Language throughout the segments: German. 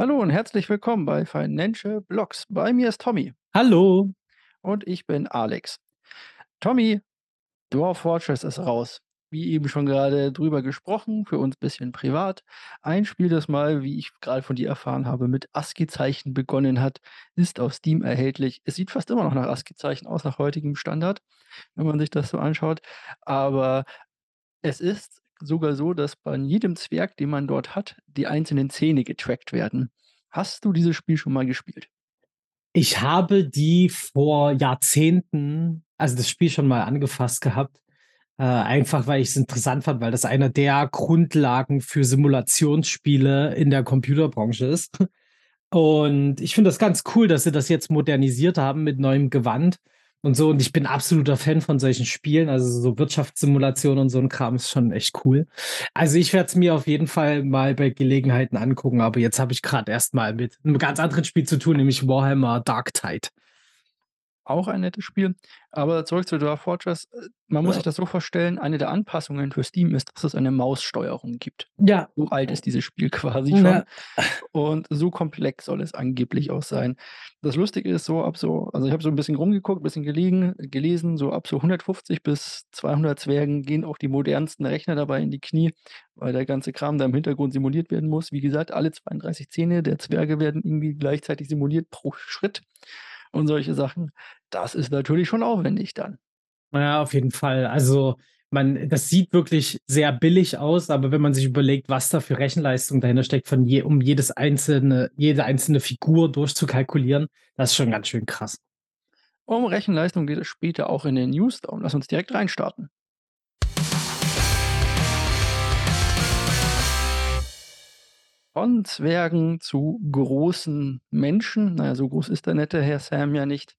Hallo und herzlich willkommen bei Financial Blocks. Bei mir ist Tommy Hallo. und ich bin Alex. Tommy, Dwarf Fortress ist raus. Wie eben schon gerade drüber gesprochen, für uns ein bisschen privat. Ein Spiel, das mal, wie ich gerade von dir erfahren habe, mit ASCII-Zeichen begonnen hat, ist auf Steam erhältlich. Es sieht fast immer noch nach ASCII-Zeichen aus, nach heutigem Standard, wenn man sich das so anschaut. Aber es ist sogar so, dass bei jedem Zwerg, den man dort hat, die einzelnen Zähne getrackt werden. Hast du dieses Spiel schon mal gespielt? Ich habe die vor Jahrzehnten, also das Spiel schon mal angefasst gehabt. Äh, einfach weil ich es interessant fand, weil das einer der Grundlagen für Simulationsspiele in der Computerbranche ist. Und ich finde das ganz cool, dass sie das jetzt modernisiert haben mit neuem Gewand und so. Und ich bin absoluter Fan von solchen Spielen. Also so Wirtschaftssimulationen und so ein Kram ist schon echt cool. Also ich werde es mir auf jeden Fall mal bei Gelegenheiten angucken. Aber jetzt habe ich gerade erst mal mit einem ganz anderen Spiel zu tun, nämlich Warhammer Dark Tide. Auch ein nettes Spiel. Aber zurück zu Dwarf Fortress. Äh, man muss Ja. sich das so vorstellen, eine der Anpassungen für Steam ist, dass es eine Maussteuerung gibt. Ja. So alt ist dieses Spiel quasi schon. Na, Und so komplex soll es angeblich auch sein. Das Lustige ist so ab so, also ich habe so ein bisschen rumgeguckt, ein bisschen gelegen, gelesen, so ab so 150 bis 200 Zwergen gehen auch die modernsten Rechner dabei in die Knie, weil der ganze Kram da im Hintergrund simuliert werden muss. Wie gesagt, alle 32 Zähne der Zwerge werden irgendwie gleichzeitig simuliert pro Schritt und solche Sachen. Das ist natürlich schon aufwendig dann. Ja, auf jeden Fall. Also, man, das sieht wirklich sehr billig aus, aber wenn man sich überlegt, was da für Rechenleistung dahinter steckt, von je, um jedes einzelne, jede einzelne Figur durchzukalkulieren, das ist schon ganz schön krass. Um Rechenleistung geht es später auch in den News. Darum lass uns direkt reinstarten. Von Zwergen zu großen Menschen. Naja, so groß ist der nette Herr Sam ja nicht.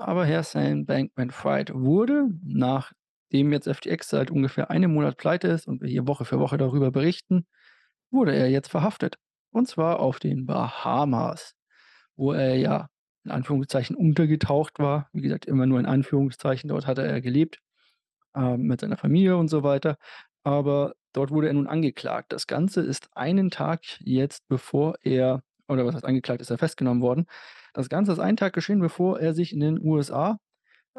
Aber Herr Sam Bankman-Fried wurde, nachdem jetzt FTX seit ungefähr einem Monat pleite ist und wir hier Woche für Woche darüber berichten, wurde er jetzt verhaftet. Und zwar auf den Bahamas, wo er ja in Anführungszeichen untergetaucht war. Wie gesagt, immer nur in Anführungszeichen. Dort hatte er gelebt äh, mit seiner Familie und so weiter. Aber dort wurde er nun angeklagt. Das Ganze ist einen Tag jetzt, bevor er, oder was heißt angeklagt, ist er festgenommen worden. Das Ganze ist einen Tag geschehen, bevor er sich in den USA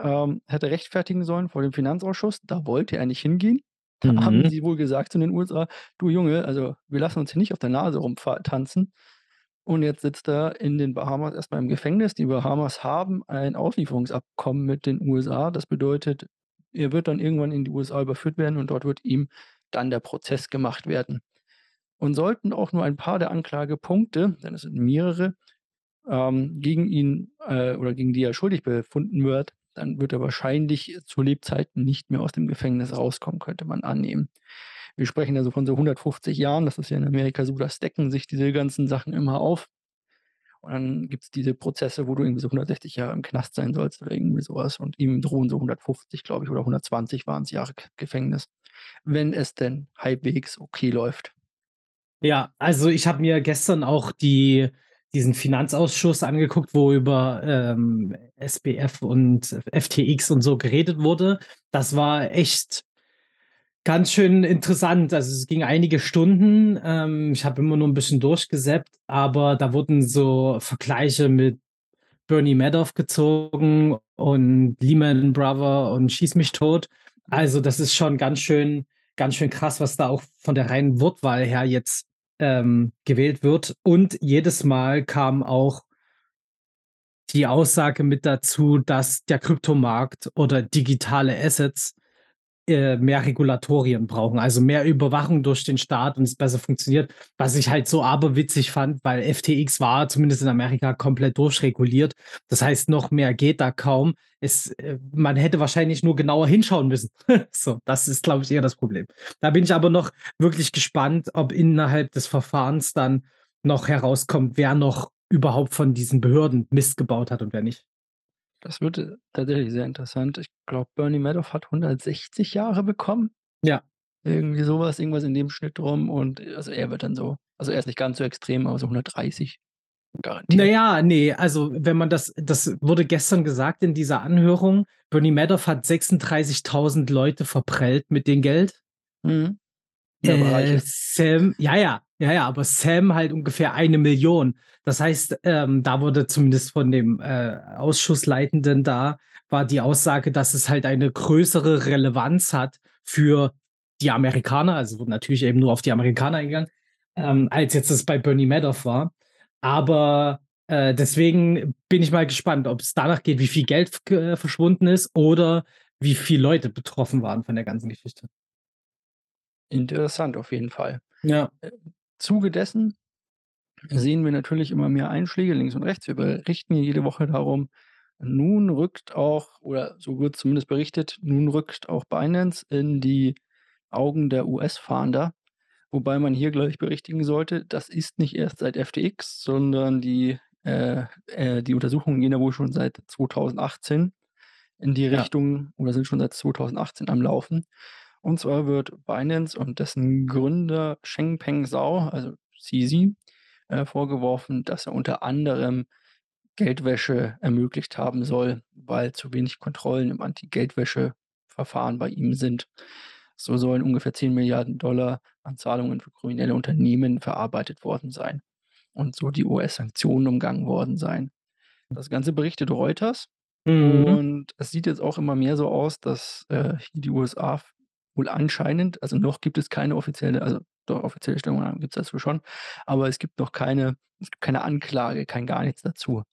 ähm, hätte rechtfertigen sollen vor dem Finanzausschuss. Da wollte er nicht hingehen. Da haben Mhm. sie wohl gesagt zu den USA, du Junge, also wir lassen uns hier nicht auf der Nase rumtanzen. Und jetzt sitzt er in den Bahamas erstmal im Gefängnis. Die Bahamas haben ein Auslieferungsabkommen mit den USA. Das bedeutet, er wird dann irgendwann in die USA überführt werden und dort wird ihm dann der Prozess gemacht werden. Und sollten auch nur ein paar der Anklagepunkte, denn es sind mehrere, ähm, gegen ihn äh, oder gegen die er schuldig befunden wird, dann wird er wahrscheinlich zu Lebzeiten nicht mehr aus dem Gefängnis rauskommen, könnte man annehmen. Wir sprechen also von so 150 Jahren, das ist ja in Amerika so, das decken sich diese ganzen Sachen immer auf. Und dann gibt es diese Prozesse, wo du irgendwie so 160 Jahre im Knast sein sollst oder irgendwie sowas. Und ihm drohen so 150, glaube ich, oder 120 waren es Jahre Gefängnis. Wenn es denn halbwegs okay läuft. Ja, also ich habe mir gestern auch die, diesen Finanzausschuss angeguckt, wo über ähm, SBF und FTX und so geredet wurde. Das war echt ganz schön interessant. Also es ging einige Stunden. Ähm, ich habe immer nur ein bisschen durchgesäppt, aber da wurden so Vergleiche mit Bernie Madoff gezogen und Lehman Brother und Schieß mich tot. Also das ist schon ganz schön, ganz schön krass, was da auch von der reinen Wortwahl her jetzt ähm, gewählt wird. Und jedes Mal kam auch die Aussage mit dazu, dass der Kryptomarkt oder digitale Assets äh, mehr Regulatorien brauchen, also mehr Überwachung durch den Staat und es besser funktioniert. Was ich halt so aberwitzig fand, weil FTX war zumindest in Amerika komplett durchreguliert. Das heißt, noch mehr geht da kaum. Es, äh, man hätte wahrscheinlich nur genauer hinschauen müssen. so, das ist, glaube ich, eher das Problem. Da bin ich aber noch wirklich gespannt, ob innerhalb des Verfahrens dann noch herauskommt, wer noch überhaupt von diesen Behörden Mist gebaut hat und wer nicht. Das wird äh, tatsächlich sehr interessant. Ich glaube, Bernie Madoff hat 160 Jahre bekommen. Ja. Irgendwie sowas, irgendwas in dem Schnitt rum. Und also er wird dann so, also er ist nicht ganz so extrem, aber so 130. Garantiert. Naja, nee, also wenn man das, das wurde gestern gesagt in dieser Anhörung, Bernie Madoff hat 36.000 Leute verprellt mit dem Geld. Mhm. Äh. Sam, ja, ja, Ja, ja, aber Sam halt ungefähr eine Million. Das heißt, ähm, da wurde zumindest von dem äh, Ausschussleitenden da, war die Aussage, dass es halt eine größere Relevanz hat für die Amerikaner, also wurde natürlich eben nur auf die Amerikaner eingegangen, ähm, als jetzt das bei Bernie Madoff war. Aber äh, deswegen bin ich mal gespannt, ob es danach geht, wie viel Geld äh, verschwunden ist oder wie viele Leute betroffen waren von der ganzen Geschichte. Interessant auf jeden Fall. Ja. Zuge dessen sehen wir natürlich immer mehr Einschläge links und rechts. Wir berichten hier jede Woche darum. Nun rückt auch, oder so wird zumindest berichtet, nun rückt auch Binance in die Augen der US-Fahnder. Wobei man hier gleich berichtigen sollte, das ist nicht erst seit FTX, sondern die, äh, äh, die Untersuchungen gehen ja wohl schon seit 2018 in die Ja. Richtung oder sind schon seit 2018 am Laufen. Und zwar wird Binance und dessen Gründer Chengpeng Zhao, also CZ, äh, vorgeworfen, dass er unter anderem Geldwäsche ermöglicht haben soll, weil zu wenig Kontrollen im Anti-Geldwäsche-Verfahren bei ihm sind. So sollen ungefähr 10 Milliarden Dollar an Zahlungen für kriminelle Unternehmen verarbeitet worden sein und so die US-Sanktionen umgangen worden sein. Das Ganze berichtet Reuters Mhm. und es sieht jetzt auch immer mehr so aus, dass äh, hier die USA wohl anscheinend, also noch gibt es keine offizielle, also doch offizielle Stellungnahme gibt es dazu schon, aber es gibt noch keine, es gibt keine Anklage, kein gar nichts dazu.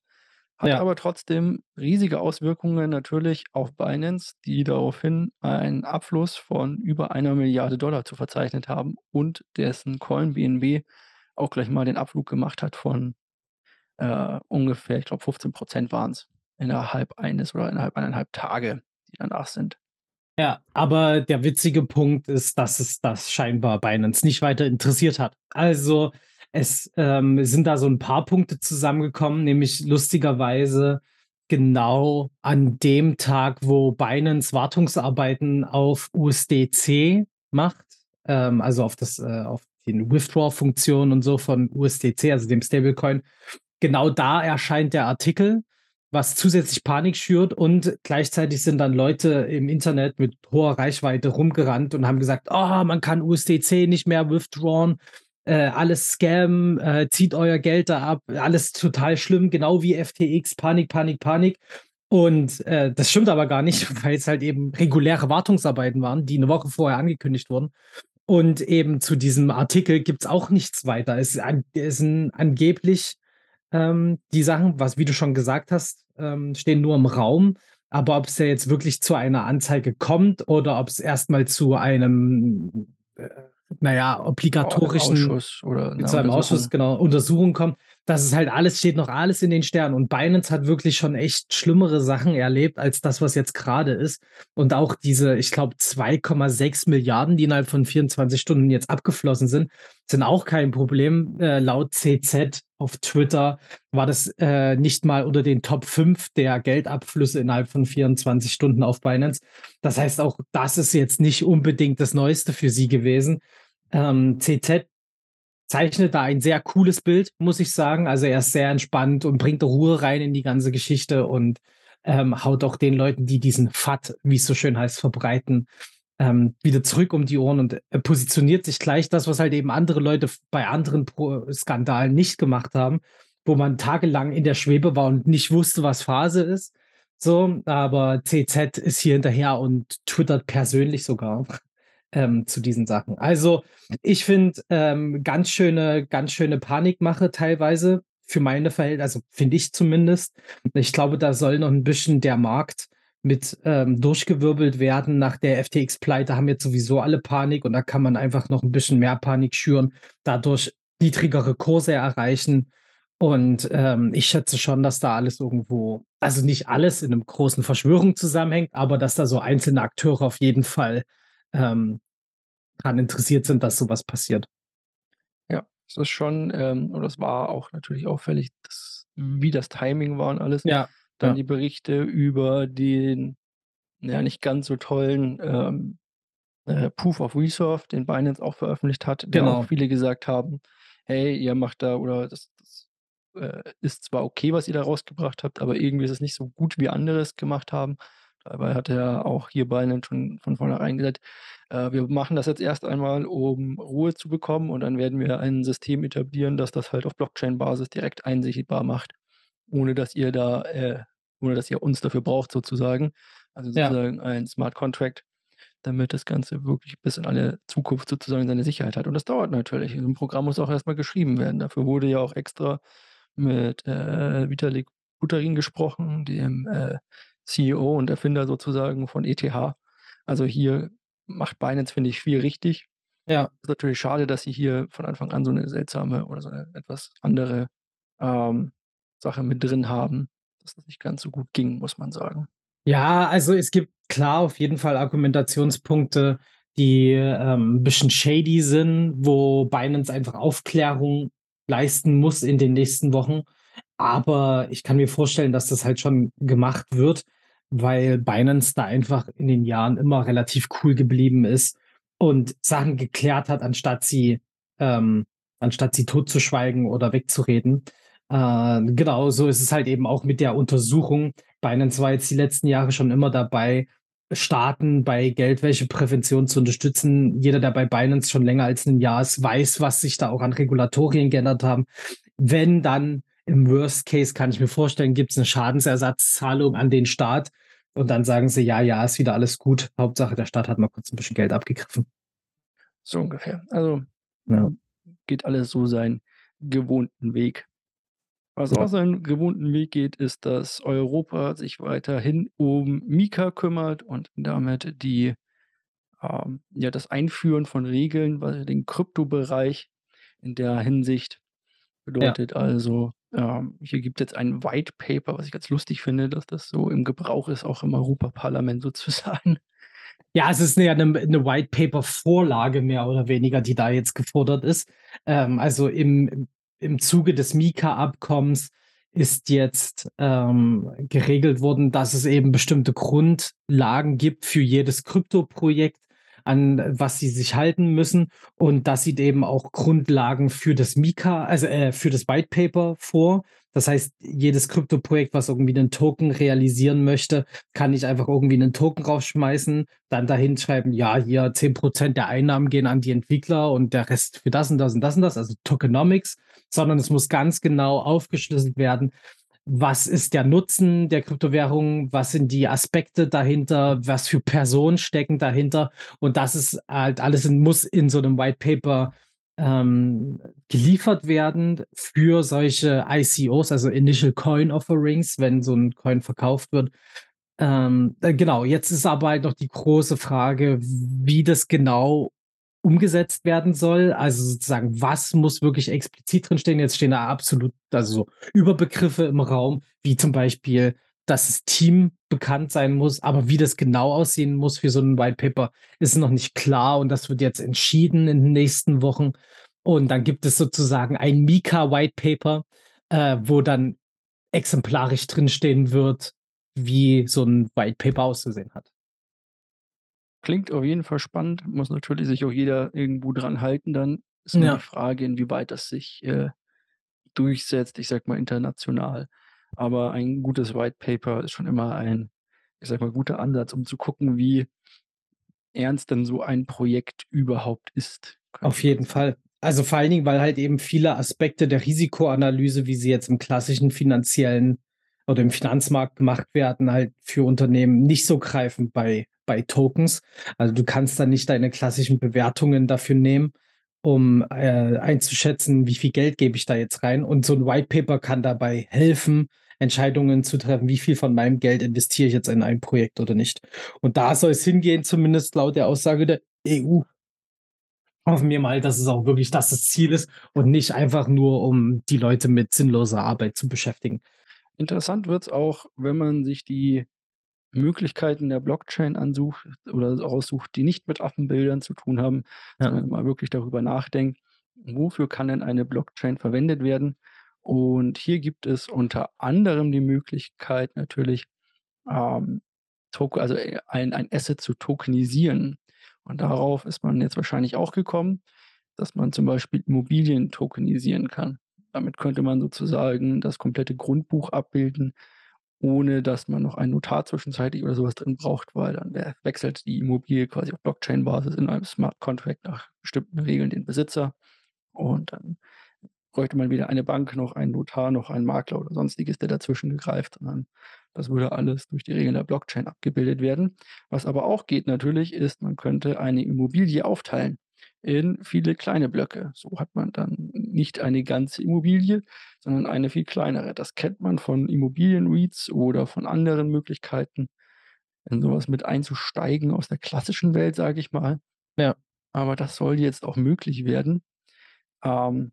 Hat Ja. aber trotzdem riesige Auswirkungen natürlich auf Binance, die daraufhin einen Abfluss von über einer Milliarde Dollar zu verzeichnet haben und dessen Coin BNB auch gleich mal den Abflug gemacht hat von äh, ungefähr, ich glaube 15 Prozent waren es, innerhalb eines oder innerhalb eineinhalb Tage, die danach sind. Ja, aber der witzige Punkt ist, dass es das scheinbar Binance nicht weiter interessiert hat. Also es ähm, sind da so ein paar Punkte zusammengekommen, nämlich lustigerweise genau an dem Tag, wo Binance Wartungsarbeiten auf USDC macht, ähm, also auf das, äh, auf die Withdraw-Funktion und so von USDC, also dem Stablecoin. Genau da erscheint der Artikel was zusätzlich Panik schürt und gleichzeitig sind dann Leute im Internet mit hoher Reichweite rumgerannt und haben gesagt, oh, man kann USDC nicht mehr withdrawn, äh, alles Scam, äh, zieht euer Geld da ab, alles total schlimm, genau wie FTX, Panik, Panik, Panik. Und äh, das stimmt aber gar nicht, weil es halt eben reguläre Wartungsarbeiten waren, die eine Woche vorher angekündigt wurden. Und eben zu diesem Artikel gibt es auch nichts weiter. Es, es sind angeblich ähm, die Sachen, was, wie du schon gesagt hast, ähm, stehen nur im Raum. Aber ob es ja jetzt wirklich zu einer Anzeige kommt oder ob es erstmal zu einem, äh, naja, obligatorischen Ausschuss oder einer zu einem. Ausschuss, genau, Untersuchung kommt, das ist halt alles, steht noch alles in den Sternen. Und Binance hat wirklich schon echt schlimmere Sachen erlebt als das, was jetzt gerade ist. Und auch diese, ich glaube, 2,6 Milliarden, die innerhalb von 24 Stunden jetzt abgeflossen sind, sind auch kein Problem. Äh, laut CZ auf Twitter war das äh, nicht mal unter den Top 5 der Geldabflüsse innerhalb von 24 Stunden auf Binance. Das heißt, auch das ist jetzt nicht unbedingt das Neueste für sie gewesen. Ähm, CZ zeichnet da ein sehr cooles Bild, muss ich sagen. Also er ist sehr entspannt und bringt Ruhe rein in die ganze Geschichte und ähm, haut auch den Leuten, die diesen FAT, wie es so schön heißt, verbreiten, ähm, wieder zurück um die Ohren und äh, positioniert sich gleich das, was halt eben andere Leute bei anderen Pro Skandalen nicht gemacht haben, wo man tagelang in der Schwebe war und nicht wusste, was Phase ist. So, aber CZ ist hier hinterher und twittert persönlich sogar ähm, zu diesen Sachen. Also ich finde ähm, ganz schöne, ganz schöne Panikmache teilweise für meine Verhältnisse, also finde ich zumindest. Ich glaube, da soll noch ein bisschen der Markt mit ähm, durchgewirbelt werden. Nach der FTX-Pleite haben jetzt sowieso alle Panik und da kann man einfach noch ein bisschen mehr Panik schüren, dadurch niedrigere Kurse erreichen. Und ähm, ich schätze schon, dass da alles irgendwo, also nicht alles in einem großen Verschwörung zusammenhängt, aber dass da so einzelne Akteure auf jeden Fall ähm, daran interessiert sind, dass sowas passiert. Ja, es ist schon, ähm, und es war auch natürlich auffällig, dass, wie das Timing war und alles. Ja. Dann ja. die Berichte über den, ja, nicht ganz so tollen ähm, äh, Proof of Reserve, den Binance auch veröffentlicht hat, der Genau. auch viele gesagt haben, hey, ihr macht da, oder das, das äh, ist zwar okay, was ihr da rausgebracht habt, aber irgendwie ist es nicht so gut, wie andere es gemacht haben. Dabei hat er auch hier Binance schon von vornherein gesagt: „Äh, wir machen das jetzt erst einmal, um Ruhe zu bekommen und dann werden wir ein System etablieren, das das halt auf Blockchain-Basis direkt einsichtbar macht, ohne dass ihr da äh, ohne dass ihr uns dafür braucht sozusagen.“ Also, Ja. sozusagen ein Smart Contract, damit das Ganze wirklich bis in alle Zukunft sozusagen seine Sicherheit hat. Und das dauert natürlich. So 'n Programm muss auch erst mal geschrieben werden. Dafür wurde ja auch extra mit, äh, Vitalik Buterin gesprochen, dem, äh, CEO und Erfinder sozusagen von ETH. Also, hier macht Binance, finde ich, viel richtig. Ja. Ist natürlich schade, dass sie hier von Anfang an so 'ne seltsame oder so 'ne etwas andere, ähm, Sache mit drin haben, dass das nicht ganz so gut ging, muss man sagen. Ja, also, es gibt klar auf jeden Fall Argumentationspunkte, die, ähm, 'n bisschen shady sind, wo Binance einfach Aufklärung leisten muss in den nächsten Wochen. Aber ich kann mir vorstellen, dass das halt schon gemacht wird, weil Binance da einfach in den Jahren immer relativ cool geblieben ist und Sachen geklärt hat, anstatt sie ähm, anstatt sie totzuschweigen oder wegzureden. Äh, genau, so ist es halt eben auch mit der Untersuchung. Binance war jetzt die letzten Jahre schon immer dabei, Staaten bei Geldwäscheprävention zu unterstützen. Jeder, der bei Binance schon länger als 'n Jahr ist, weiß, was sich da auch an Regulatorien geändert haben. Wenn dann im Worst Case, kann ich mir vorstellen, gibt's 'ne Schadensersatzzahlung an den Staat und dann sagen sie: „Ja, ja, ist wieder alles gut. Hauptsache, der Staat hat mal kurz 'n bisschen Geld abgegriffen.“ So ungefähr. Also, Ja. geht alles so seinen gewohnten Weg. Was auch Ja. seinen gewohnten Weg geht, ist, dass Europa sich weiterhin um MiCA kümmert und damit die ähm, ja, das Einführen von Regeln, weil den Kryptobereich in der Hinsicht Ja. bedeutet also, ähm, hier gibt jetzt ein White Paper, was ich ganz lustig finde, dass das so im Gebrauch ist, auch im Europaparlament sozusagen. Ja, es ist ja 'ne 'ne White-Paper-Vorlage mehr oder weniger, die da jetzt gefordert ist. Ähm, also, im im Zuge des MiCA-Abkommens ist jetzt, ähm, geregelt worden, dass es eben bestimmte Grundlagen gibt für jedes Kryptoprojekt, an was sie sich halten müssen. Und das sieht eben auch Grundlagen für das MiCA also, äh, für das White Paper vor. Das heißt, jedes Kryptoprojekt, was irgendwie 'nen Token realisieren möchte, kann nicht einfach irgendwie 'nen Token rausschmeißen, dann da hinschreiben: „Ja, hier 10 % der Einnahmen gehen an die Entwickler und der Rest für das und das und das und das“, also Tokenomics, sondern es muss ganz genau aufgeschlüsselt werden: Was ist der Nutzen der Kryptowährung? Was sind die Aspekte dahinter? Was für Personen stecken dahinter? Und das ist halt alles in muss in so 'nem White Paper, ähm, geliefert werden für solche ICOs, also Initial Coin Offerings, wenn so 'n Coin verkauft wird. Ähm, äh, genau, jetzt ist aber halt noch die große Frage, wie das genau umgesetzt werden soll. Also, sozusagen, was muss wirklich explizit drinstehen? Jetzt stehen da absolut also, so Überbegriffe im Raum, wie zum Beispiel, dass das Team bekannt sein muss, aber wie das genau aussehen muss für so 'n White Paper, ist noch nicht klar und das wird jetzt entschieden in den nächsten Wochen. Und dann gibt es sozusagen ein MiCA White Paper, äh, wo dann exemplarisch drinstehen wird, wie so 'n White Paper auszusehen hat. Klingt auf jeden Fall spannend, muss natürlich sich auch jeder irgendwo dran halten dann. Ist nur die Ja. Frage, inwieweit das sich, äh, durchsetzt, ich sage mal international. Aber ein gutes White Paper ist schon immer ein, ich sage mal, guter Ansatz, um zu gucken, wie ernst denn so ein Projekt überhaupt ist, Auf jeden. Fall. Also, vor allen Dingen, weil halt eben viele Aspekte der Risikoanalyse, wie sie jetzt im klassischen finanziellen oder im Finanzmarkt gemacht werden, halt für Unternehmen nicht so greifen bei bei Tokens. Also, du kannst da nicht deine klassischen Bewertungen dafür nehmen, um, äh, einzuschätzen, wie viel Geld gebe ich da jetzt rein? Und so 'n White Paper kann dabei helfen, Entscheidungen zu treffen, wie viel von meinem Geld investiere ich jetzt in ein Projekt oder nicht. Und da soll es hingehen, zumindest laut der Aussage der EU. Hoffen wir mal, dass es auch wirklich das das Ziel ist und nicht einfach nur, um die Leute mit sinnloser Arbeit zu beschäftigen. Interessant wird's auch, wenn man sich die Möglichkeiten der Blockchain ansucht oder raussucht, die nicht mit Affenbildern zu tun haben, Ja. sondern mal wirklich darüber nachdenkt: „Wofür kann denn eine Blockchain verwendet werden?“ Und hier gibt es unter anderem die Möglichkeit natürlich, ähm, also, äh, ein ein Asset zu tokenisieren. Und darauf ist man jetzt wahrscheinlich auch gekommen, dass man zum Beispiel Immobilien tokenisieren kann. Damit könnte man sozusagen das komplette Grundbuch abbilden ohne dass man noch einen Notar zwischenzeitlich oder so was drin braucht, weil dann wechselt die Immobilie quasi auf Blockchain-Basis in einem Smart Contract nach bestimmten Regeln den Besitzer. Und dann bräuchte man weder eine Bank noch einen Notar noch einen Makler oder Sonstiges, der dazwischen gegreift, sondern das würde alles durch die Regeln der Blockchain abgebildet werden. Was aber auch geht natürlich, ist, man könnte eine Immobilie aufteilen in viele kleine Blöcke. So hat man dann nicht eine ganze Immobilie, sondern eine viel kleinere. Das kennt man von Immobilien-REITs oder von anderen Möglichkeiten, in sowas mit einzusteigen aus der klassischen Welt, sage ich mal. Ja. Aber das soll jetzt auch möglich werden. Ähm,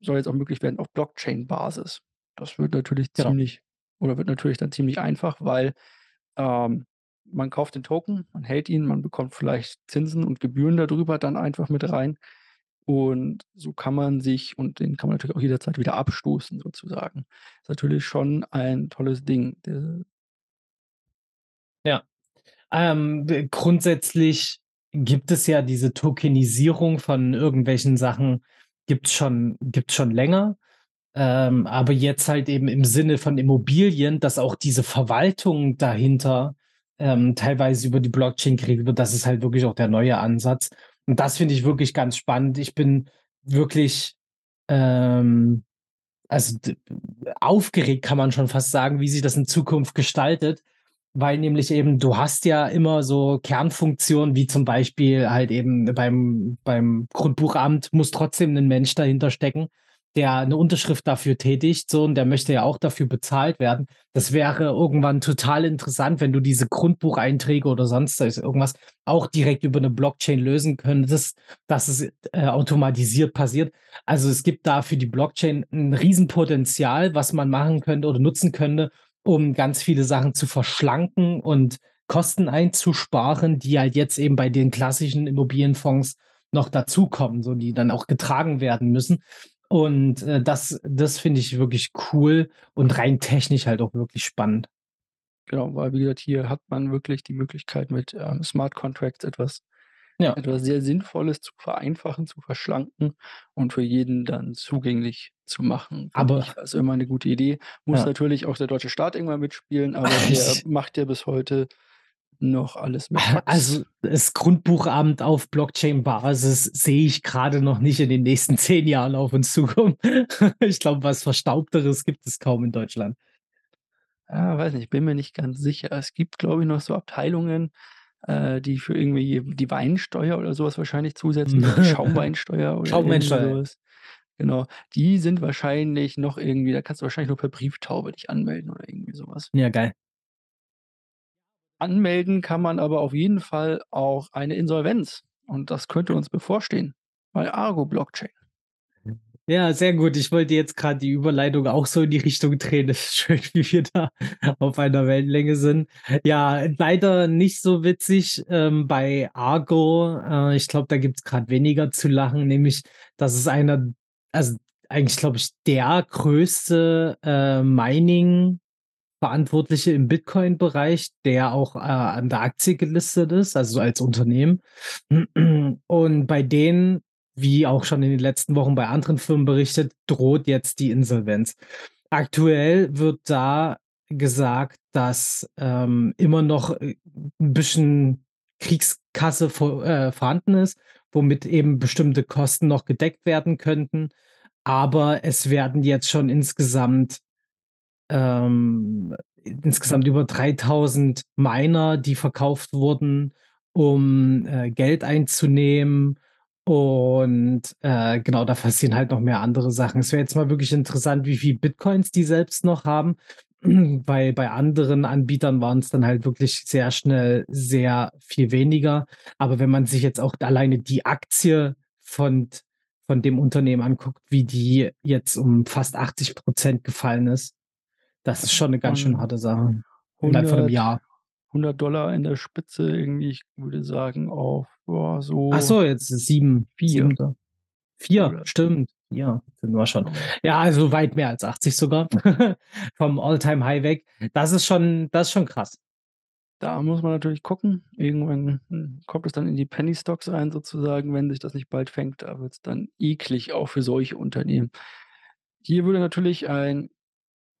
soll jetzt auch möglich werden auf Blockchain-Basis. Das wird natürlich Genau. ziemlich oder wird natürlich dann ziemlich einfach, weil, ähm, man kauft den Token, man hält ihn, man bekommt vielleicht Zinsen und Gebühren da drüber dann einfach mit rein. Und so kann man sich und den kann man natürlich auch jederzeit wieder abstoßen sozusagen. Ist natürlich schon ein tolles Ding. Ja. Ähm, grundsätzlich gibt es ja diese Tokenisierung von irgendwelchen Sachen gibt's schon gibt's schon länger. Ähm, aber jetzt halt eben im Sinne von Immobilien, dass auch diese Verwaltung dahinter, ähm, teilweise über die Blockchain geregelt wird, das ist halt wirklich auch der neue Ansatz. Und das finde ich wirklich ganz spannend. Ich bin wirklich, ähm, also aufgeregt, kann man schon fast sagen, wie sich das in Zukunft gestaltet, weil nämlich eben du hast ja immer so Kernfunktionen, wie zum Beispiel halt eben beim beim Grundbuchamt muss trotzdem 'nen Mensch dahinter stecken, der 'ne Unterschrift dafür tätigt, so und der möchte ja auch dafür bezahlt werden. Das wäre irgendwann total interessant, wenn du diese Grundbucheinträge oder sonst irgendwas auch direkt über 'ne Blockchain lösen könntest, dass es, äh, automatisiert passiert. Also, es gibt da für die Blockchain 'n Riesenpotenzial, was man machen könnte oder nutzen könnte, um ganz viele Sachen zu verschlanken und Kosten einzusparen, die halt jetzt eben bei den klassischen Immobilienfonds noch dazukommen, so die dann auch getragen werden müssen. Und, äh, das das finde ich wirklich cool und rein technisch halt auch wirklich spannend. Genau, weil wie gesagt, hier hat man wirklich die Möglichkeit mit, ähm, Smart Contracts etwas Ja. etwas sehr Sinnvolles zu vereinfachen, zu verschlanken und für jeden dann zugänglich zu machen, Aber ich. Also, immer 'ne gute Idee. Muss Ja. natürlich auch der deutsche Staat irgendwann mitspielen, aber der macht ja bis heute noch alles mit Also, Fax. das Grundbuchamt auf Blockchain-Basis sehe ich grade noch nicht in den nächsten 10 Jahren auf uns zukommen. Ich glaube, was Verstaubteres gibt es kaum in Deutschland. Ja, weiß nicht, bin mir nicht ganz sicher. Es gibt, glaube ich, noch so Abteilungen, äh, die für irgendwie die Weinsteuer oder so was wahrscheinlich die Schaumweinsteuer oder Schaumweinsteuer, so ja. was. Genau, die sind wahrscheinlich noch irgendwie da kannst du wahrscheinlich nur per Brieftaube dich anmelden oder irgendwie so was. Ja, geil. Anmelden kann man aber auf jeden Fall auch eine Insolvenz und das könnte uns bevorstehen bei Argo Blockchain. Ja, sehr gut. Ich wollte jetzt grad die Überleitung auch so in die Richtung drehen. Das ist schön, wie wir da auf einer Wellenlänge sind. Ja, leider nicht so witzig, ähm, bei Argo. Äh, ich glaube, da gibt's grad weniger zu lachen, nämlich, das ist einer also, eigentlich, glaube ich, der größte, äh, Mining-Verantwortliche im Bitcoin-Bereich, der auch, äh, an der Aktie gelistet ist, also, als Unternehmen. Und bei denen, wie auch schon in den letzten Wochen bei anderen Firmen berichtet, droht jetzt die Insolvenz. Aktuell wird da gesagt, dass, ähm, immer noch, äh, 'n bisschen Kriegskasse vo äh, vorhanden ist, womit eben bestimmte Kosten noch gedeckt werden könnten. Aber es werden jetzt schon insgesamt ähm, insgesamt über 3.000 Miner, die verkauft wurden, um, äh, Geld einzunehmen. Und, äh, genau, da passieren halt noch mehr andere Sachen. Es wäre jetzt mal wirklich interessant, wie viel Bitcoins die selbst noch haben, weil bei anderen Anbietern waren's dann halt wirklich sehr schnell sehr viel weniger. Aber wenn man sich jetzt auch alleine die Aktie von von dem Unternehmen anguckt, wie die jetzt um fast 80 % gefallen ist, das ist schon 'ne ganz schön harte Sache innerhalb von 'nem 100 Jahr. 100 $ in der Spitze irgendwie, ich würde sagen, auf, boah, Ach so so, jetzt 7, 4. 7 da 4, Oder stimmt. Ja, sind wir schon. Genau. Ja, also, weit mehr als 80 sogar vom All-Time-High weg. Das ist schon das ist schon krass. Da muss man natürlich gucken. Irgendwann, hm, kommt es dann in die Penny Stocks rein sozusagen, wenn sich das nicht bald fängt. Da wird's dann eklig auch für solche Unternehmen. Hier würde natürlich ein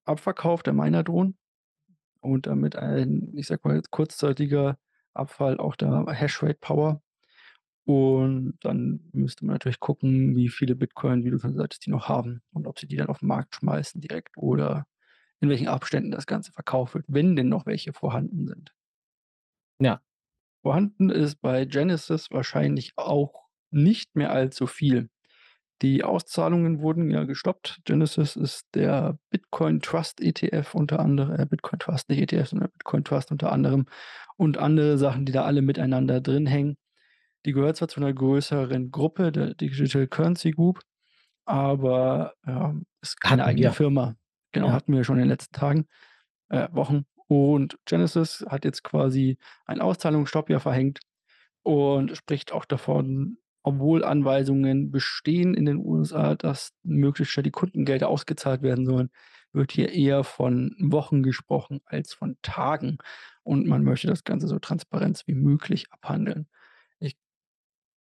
Abverkauf der Miner drohen. und damit ein, ich sage mal kurzzeitiger Abfall auch der Hashrate Power. Und dann müsste man natürlich gucken, wie viele Bitcoin, wie du schon sagtest, die noch haben und ob sie die dann auf 'n Markt schmeißen direkt oder in welchen Abständen das Ganze verkauft wird, wenn denn noch welche vorhanden sind. Ja. Vorhanden ist bei Genesis wahrscheinlich auch nicht mehr allzu viel. Die Auszahlungen wurden ja gestoppt. Genesis ist der Bitcoin Trust ETF unter anderem äh, Bitcoin Trust, nicht ETF, sondern Bitcoin Trust unter anderem und andere Sachen, die da alle miteinander drin hängen. Die gehört zwar zu 'ner größeren Gruppe, der Digital Currency Group, aber, ähm, ist keine Hatten eigene wir. Firma. Genau, Ja. hatten wir schon in den letzten Tagen äh, Wochen. Und Genesis hat jetzt quasi einen Auszahlungsstopp ja verhängt und spricht auch davon, obwohl Anweisungen bestehen in den USA, dass möglichst schnell die Kundengelder ausgezahlt werden sollen, wird hier eher von Wochen gesprochen als von Tagen. Und man möchte das Ganze so transparent wie möglich abhandeln. Ich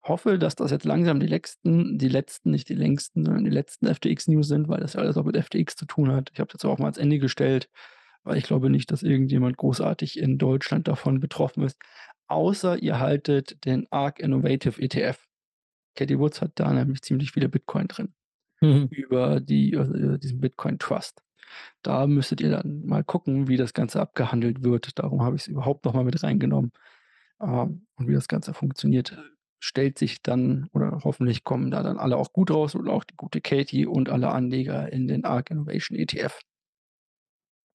hoffe, dass das jetzt langsam die letzten die letzten, nicht die längsten, sondern die letzten FTX-News sind, weil das ja alles auch mit FTX zu tun hat. Ich habe das auch mal ans Ende gestellt, weil ich glaube nicht, dass irgendjemand großartig in Deutschland davon betroffen ist, außer ihr haltet den ARK Innovative ETF. Cathie Woods hat da nämlich ziemlich viele Bitcoin drin Mhm. über die äh, diesen Bitcoin Trust. Da müsstet ihr dann mal gucken, wie das Ganze abgehandelt wird. Darum habe ich's überhaupt noch mal mit reingenommen. Ähm, und wie das Ganze funktioniert, stellt sich dann oder hoffentlich kommen da dann alle auch gut raus und auch die gute Katie und alle Anleger in den ARK Innovation ETF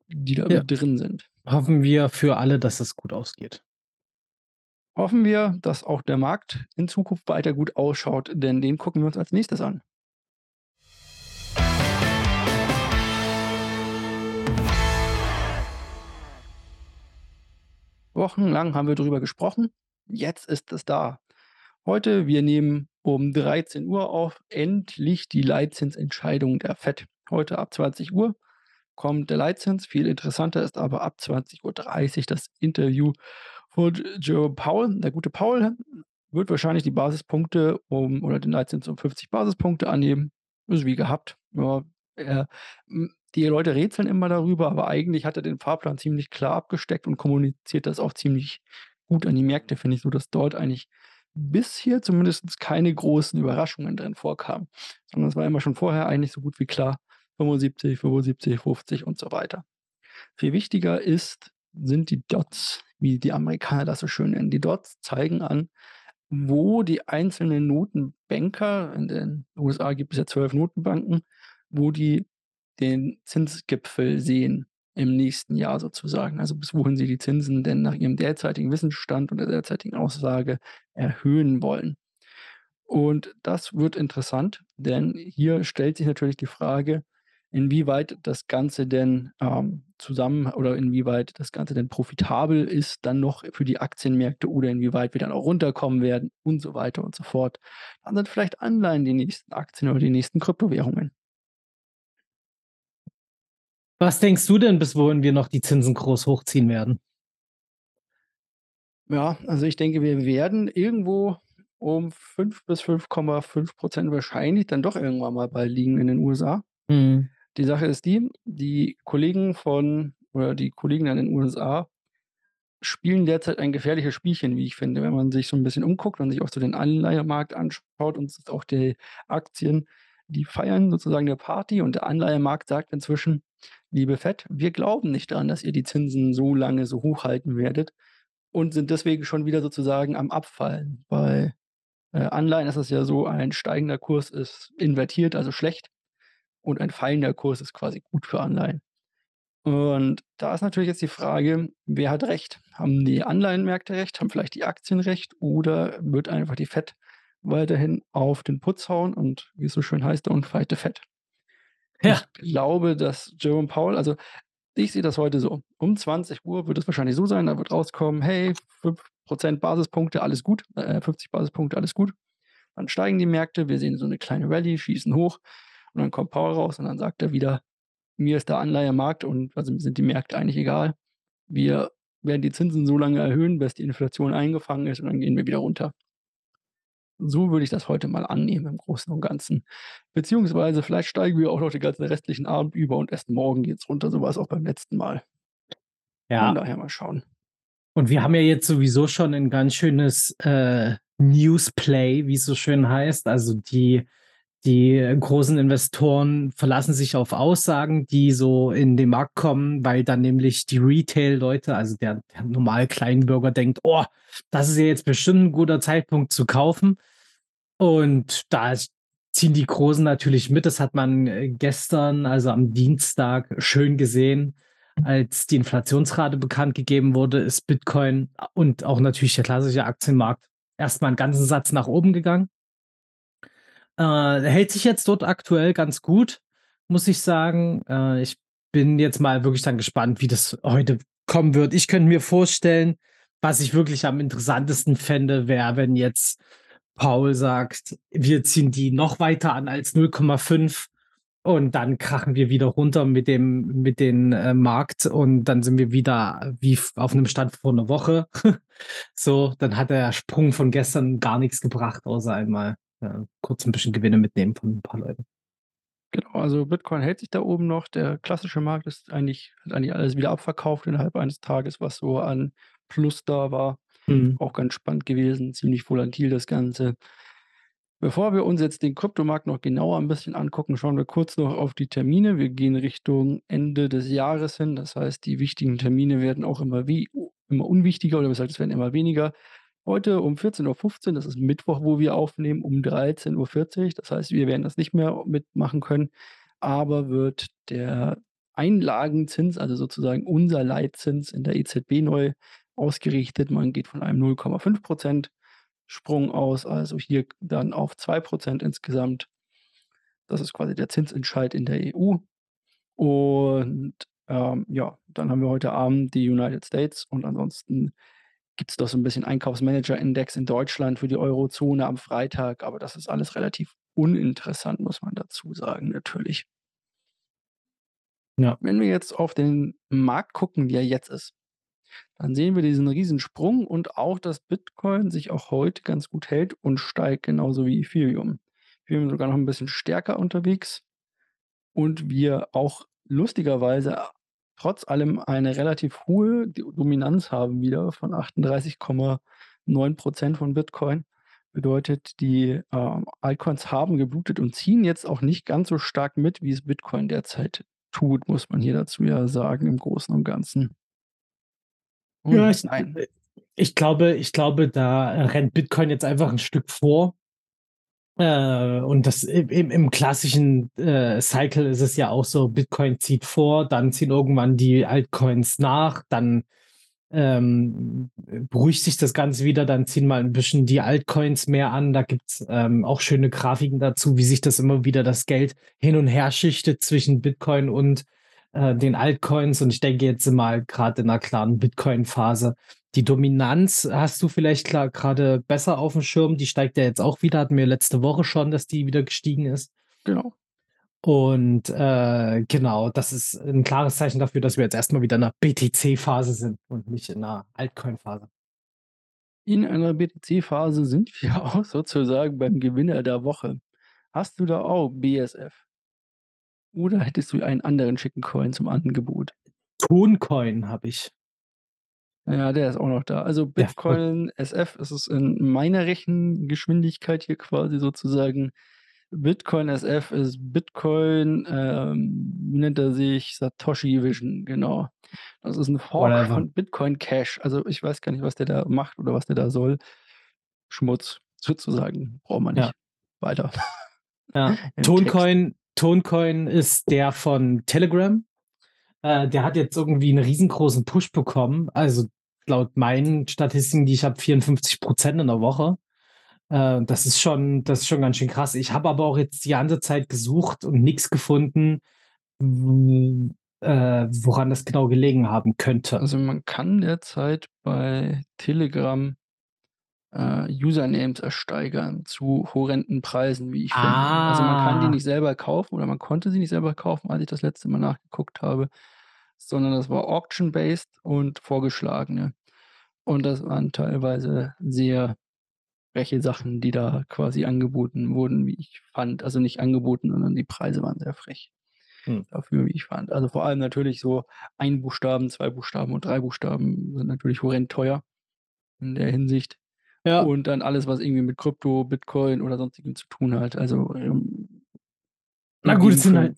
die da Ja. drin sind. Hoffen wir für alle, dass es gut ausgeht. Hoffen wir, dass auch der Markt in Zukunft weiter gut ausschaut, denn den gucken wir uns als Nächstes an. Wochenlang haben wir drüber gesprochen. Jetzt ist es da. Heute, wir nehmen um 13:00 auf, endlich die Leitzinsentscheidung der FED. Heute ab 20:00 kommt der Leitzins. Viel interessanter ist aber ab 20:30 das Interview von J Jerome Powell. Der gute Powell wird wahrscheinlich die Basispunkte um oder den Leitzins um 50 Basispunkte anheben. Ist wie gehabt. Ja, er die Leute rätseln immer darüber, aber eigentlich hat er den Fahrplan ziemlich klar abgesteckt und kommuniziert das auch ziemlich gut an die Märkte, finde ich, sodass dort eigentlich bisher zumindest keine großen Überraschungen drin vorkamen. Sondern es war immer schon vorher eigentlich so gut wie klar, 75, 75, 50 und so weiter. Viel wichtiger ist sind die Dots, wie die Amerikaner das so schön nennen. Die Dots zeigen an, wo die einzelnen Notenbanker in den USA gibt es ja 12 Notenbanken, wo die den Zinsgipfel sehen im nächsten Jahr sozusagen. Also, bis wohin sie die Zinsen denn nach ihrem derzeitigen Wissensstand und der derzeitigen Aussage erhöhen wollen. Und das wird interessant, denn hier stellt sich natürlich die Frage, inwieweit das Ganze denn, ähm, zusammen oder inwieweit das Ganze denn profitabel ist dann noch für die Aktienmärkte oder inwieweit wir dann auch runterkommen werden und so weiter und so fort. Dann sind vielleicht Anleihen die nächsten Aktien oder die nächsten Kryptowährungen. Was denkst du denn, bis wohin wir noch die Zinsen groß hochziehen werden? Ja, also ich denke, wir werden irgendwo um 5 bis 5,5 % wahrscheinlich dann doch irgendwann mal bald liegen in den USA. Mhm. Die Sache ist die, die Kollegen von oder die Kollegen an den USA spielen derzeit ein gefährliches Spielchen, wie ich finde. Wenn man sich so 'n bisschen umguckt und sich auch so den Anleihemarkt anschaut und auch die Aktien, die feiern sozusagen 'ne Party und der Anleihemarkt sagt inzwischen: „Liebe Fed, wir glauben nicht daran, dass ihr die Zinsen so lange so hoch halten werdet“, und sind deswegen schon wieder sozusagen am Abfallen. Bei, äh, Anleihen ist es ja so, ein steigender Kurs ist invertiert, also schlecht und ein fallender Kurs ist quasi gut für Anleihen. Und da ist natürlich jetzt die Frage, wer hat recht? Haben die Anleihenmärkte recht? Haben vielleicht die Aktien recht? Oder wird einfach die Fed weiterhin auf den Putz hauen und wie es so schön heißt: „Don't fight the Fed“? Ja. Ich glaube, dass Jerome Powell also, ich sehe das heute so. Um 20:00 wird es wahrscheinlich so sein, da wird rauskommen: „Hey, 5 % Basispunkte, alles gut, äh, 50 Basispunkte, alles gut.“ Dann steigen die Märkte, wir sehen so 'ne kleine Rallye, schießen hoch und dann kommt Powell raus und dann sagt er wieder: „Mir ist der Anleihemarkt und also, mir sind die Märkte eigentlich egal. Wir werden die Zinsen so lange erhöhen, bis die Inflation eingefangen ist und dann gehen wir wieder runter.“ So würde ich das heute mal annehmen im Großen und Ganzen. Beziehungsweise vielleicht steigen wir auch noch den ganzen restlichen Abend über und erst morgen geht's runter. So war's auch beim letzten Mal. Von Ja. daher mal schauen. Und wir haben ja jetzt sowieso schon ein ganz schönes, äh, Newsplay, wie's so schön heißt. Also, die die großen Investoren verlassen sich auf Aussagen, die so in den Markt kommen, weil dann nämlich die Retail-Leute, also der der normale Kleinbürger denkt: „Oh, das ist ja jetzt bestimmt 'n guter Zeitpunkt zu kaufen.“ Und da ziehen die Großen natürlich mit. Das hat man, äh, gestern, also am Dienstag, schön gesehen. Als die Inflationsrate bekannt gegeben wurde, ist Bitcoin und auch natürlich der klassische Aktienmarkt erst mal 'n ganzen Satz nach oben gegangen. Äh, hält sich jetzt dort aktuell ganz gut, muss ich sagen. Äh, ich bin jetzt mal wirklich dann gespannt, wie das heute kommen wird. Ich könnte mir vorstellen, was ich wirklich am interessantesten fände, wäre, wenn jetzt Powell sagt: „Wir ziehen die noch weiter an als 0,5 und dann krachen wir wieder runter mit dem mit den, äh, Markt und dann sind wir wieder wie auf 'nem Stand vor 'ner Woche.“ So, dann hat der Sprung von gestern gar nix gebracht, außer einmal, kurz 'n bisschen Gewinne mitnehmen von 'n paar Leuten. Genau, also Bitcoin hält sich da oben noch. Der klassische Markt ist eigentlich hat eigentlich alles wieder abverkauft innerhalb eines Tages, was so an Plus da war. Mhm. Auch ganz spannend gewesen, ziemlich volatil das Ganze. Bevor wir uns jetzt den Kryptomarkt noch genauer 'n bisschen angucken, schauen wir kurz noch auf die Termine. Wir gehen Richtung Ende des Jahres hin. Das heißt, die wichtigen Termine werden auch immer wie immer unwichtiger oder besser gesagt, es werden immer weniger. Heute um 14:15 das ist Mittwoch, wo wir aufnehmen, um 13:40 Das heißt, wir werden das nicht mehr mitmachen können, aber wird der Einlagenzins, also sozusagen unser Leitzins in der EZB neu ausgerichtet. Man geht von einem 0,5 % Sprung aus, also hier dann auf 2 % insgesamt. Das ist quasi der Zinsentscheid in der EU. Und, ähm, ja, dann haben wir heute Abend die United States und ansonsten gibt's noch so 'n bisschen Einkaufsmanager-Index in Deutschland für die Eurozone am Freitag, aber das ist alles relativ uninteressant, muss man dazu sagen, natürlich. Ja. Wenn wir jetzt auf den Markt gucken, wie er jetzt ist, dann sehen wir diesen Riesensprung und auch, dass Bitcoin sich auch heute ganz gut hält und steigt genauso wie Ethereum. Ethereum sogar noch 'n bisschen stärker unterwegs und wir auch lustigerweise trotz allem eine relativ hohe Dominanz haben wieder von 38,9 % von Bitcoin. Bedeutet, die, ähm, Altcoins haben geblutet und ziehen jetzt auch nicht ganz so stark mit, wie es Bitcoin derzeit tut, muss man hier dazu ja sagen im Großen und Ganzen. Ja, Und ich nein. äh, ich glaube ich glaube, da rennt Bitcoin jetzt einfach 'n Stück vor. Äh, und das im im klassischen, äh, Cycle ist es ja auch so, Bitcoin zieht vor, dann ziehen irgendwann die Altcoins nach, dann, ähm, beruhigt sich das Ganze wieder, dann ziehen mal 'n bisschen die Altcoins mehr an. Da gibt's, ähm, auch schöne Grafiken dazu, wie sich das immer wieder das Geld hin und her schichtet zwischen Bitcoin und, äh, den Altcoins. Und ich denke, jetzt halt grad in 'ner klaren Bitcoin-Phase. Die Dominanz hast du vielleicht grade besser aufm Schirm. Die steigt ja jetzt auch wieder, hatten wir letzte Woche schon, dass die wieder gestiegen ist. Genau. Und, äh, genau, das ist 'n klares Zeichen dafür, dass wir jetzt erst mal wieder in 'ner BTC-Phase sind und nicht in 'ner Altcoin-Phase. In einer BTC-Phase sind wir auch sozusagen beim Gewinner der Woche. Hast du da auch BSF? Oder hättest du einen anderen schicken Coin zum Angebot? Toncoin habe ich. Ja, der ist auch noch da. Also Ja. Bitcoin SF ist es in meiner Rechengeschwindigkeit hier quasi sozusagen. Bitcoin SF ist Bitcoin, ähm, wie nennt er sich? Satoshi Vision, genau. Das ist 'n Fork Whatever. von Bitcoin Cash. Also, ich weiß gar nicht, was der da macht oder was der da soll. Schmutz sozusagen, braucht man Ja. nicht weiter Ja, im Text. Toncoin Toncoin ist der von Telegram. Äh, der hat jetzt irgendwie 'n riesengroßen Push bekommen. Also, laut meinen Statistiken, die ich habe, 54 % in der Woche. Äh, das ist schon das ist schon ganz schön krass. Ich habe aber auch jetzt die ganze Zeit gesucht und nix gefunden, äh, woran das genau gelegen haben könnte. Also, man kann derzeit bei Telegram, äh, Usernames ersteigern zu horrenden Preisen, wie ich finde. Also, man kann die Ah. nicht selber kaufen oder man konnte sie nicht selber kaufen, als ich das letzte Mal nachgeguckt habe, sondern das war auction-based und vorgeschlagene. Und das waren teilweise sehr freche Sachen, die da quasi angeboten wurden, wie ich fand. Also, nicht angeboten, sondern die Preise waren sehr frech. Hm. dafür, wie ich fand. Also, vor allem natürlich so 1 Buchstaben, 2 Buchstaben und 3 Buchstaben sind natürlich horrend teuer in der Hinsicht. Ja. Und dann alles, was irgendwie mit Krypto, Bitcoin oder Sonstigem zu tun hat. Also, ähm Na gut, es sind halt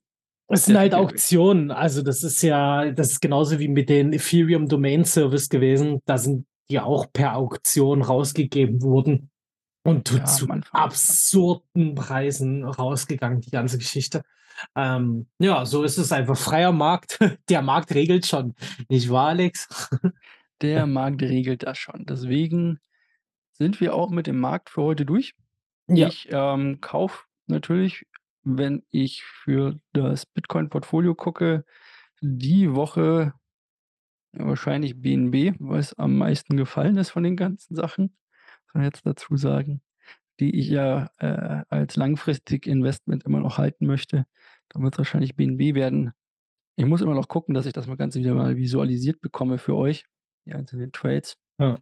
es sind halt. Auktionen. Also, das ist ja das ist genauso wie mit den Ethereum Domain Service gewesen. Da sind die auch per Auktion rausgegeben worden und zu Ja, zu absurden Preisen rausgegangen, die ganze Geschichte. Ähm, ja, so ist es einfach freier Markt. Der Markt regelt schon, nicht wahr, Alex? Der Markt regelt das schon. Deswegen sind wir auch mit dem Markt für heute durch. Ja. Ich, ähm, kaufe natürlich, wenn ich für das Bitcoin-Portfolio gucke, die Woche wahrscheinlich BNB, weil's am meisten gefallen ist von den ganzen Sachen, muss man jetzt dazu sagen, die ich ja, äh, als langfristig Investment immer noch halten möchte. Dann wird's wahrscheinlich BNB werden. Ich muss immer noch gucken, dass ich das mal Ganze wieder mal visualisiert bekomme für euch, die einzelnen Trades. Ja.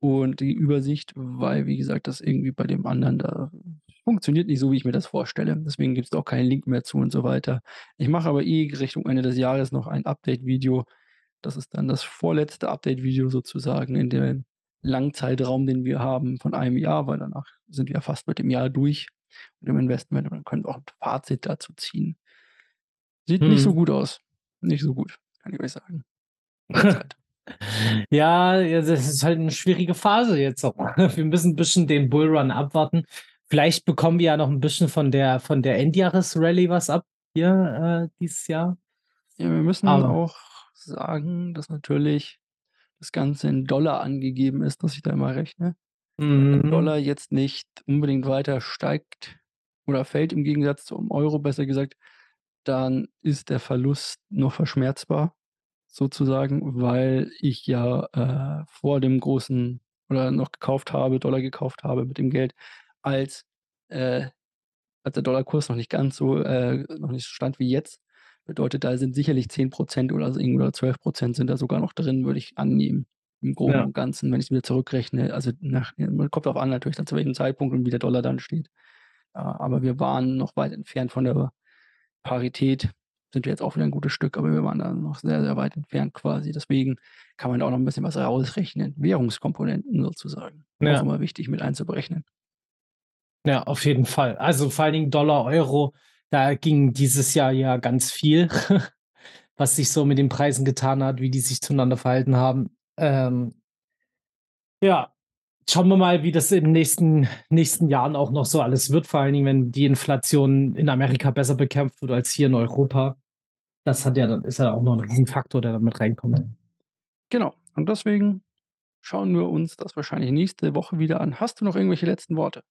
Und die Übersicht, weil, wie gesagt, das irgendwie bei dem anderen da funktioniert nicht so, wie ich mir das vorstelle. Deswegen gibt's da auch keinen Link mehr zu und so weiter. Ich mache aber eh Richtung Ende des Jahres noch ein Update-Video. Das ist dann das vorletzte Update-Video sozusagen in dem Langzeitraum, den wir haben von einem Jahr, weil danach sind wir fast mit dem Jahr durch mit dem Investment und dann können wir auch 'n Fazit dazu ziehen. Sieht nicht so Mhm. gut aus. Nicht so gut, kann ich euch sagen. Ja, das ist halt 'ne schwierige Phase jetzt auch. Wir müssen 'n bisschen den Bullrun abwarten. Vielleicht bekommen wir ja noch 'n bisschen von der von der Endjahresrallye was ab hier, äh, dieses Jahr. Ja, wir müssen Aber auch sagen, dass natürlich das Ganze in Dollar angegeben ist, dass ich da immer rechne. Mhm. Dollar jetzt nicht unbedingt weiter steigt oder fällt im Gegensatz zum Euro, besser gesagt, dann ist der Verlust noch verschmerzbar sozusagen, weil ich ja, äh, vor dem großen oder noch gekauft habe Dollar gekauft habe mit dem Geld, als äh, als der Dollarkurs noch nicht ganz so äh, noch nicht so stand wie jetzt. Bedeutet, da sind sicherlich 10 % oder so oder 12 % sind da sogar noch drin, würde ich annehmen im Groben Ja. und Ganzen, wenn ich's wieder zurückrechne. Also, nach ja, kommt drauf an natürlich dann zu welchem Zeitpunkt und wie der Dollar dann steht. Ja, aber wir waren noch weit entfernt von der Parität. Sind wir jetzt auch wieder 'n gutes Stück, aber wir waren da noch sehr, sehr weit entfernt quasi. Deswegen kann man da auch noch 'n bisschen was rausrechnen. Währungskomponenten sozusagen, auch Ja. immer wichtig mit einzuberechnen. Ja, auf jeden Fall. Also, vor allen Dingen Dollar, Euro, da ging dieses Jahr ja ganz viel, was sich so mit den Preisen getan hat, wie die sich zueinander verhalten haben. Ähm ja, schauen wir mal, wie das in den nächsten nächsten Jahren auch noch so alles wird, vor allen Dingen, wenn die Inflation in Amerika besser bekämpft wird als hier in Europa. Das hat ja dann ist ja auch noch 'n Riesenfaktor, der da mit reinkommt. Genau. Und deswegen schauen wir uns das wahrscheinlich nächste Woche wieder an. Hast du noch irgendwelche letzten Worte?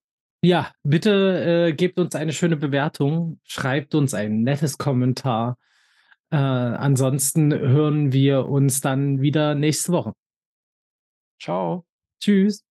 Ja, bitte, äh, gebt uns eine schöne Bewertung, schreibt uns ein nettes Kommentar. Äh, ansonsten hören wir uns dann wieder nächste Woche. Tschau. Tschüss.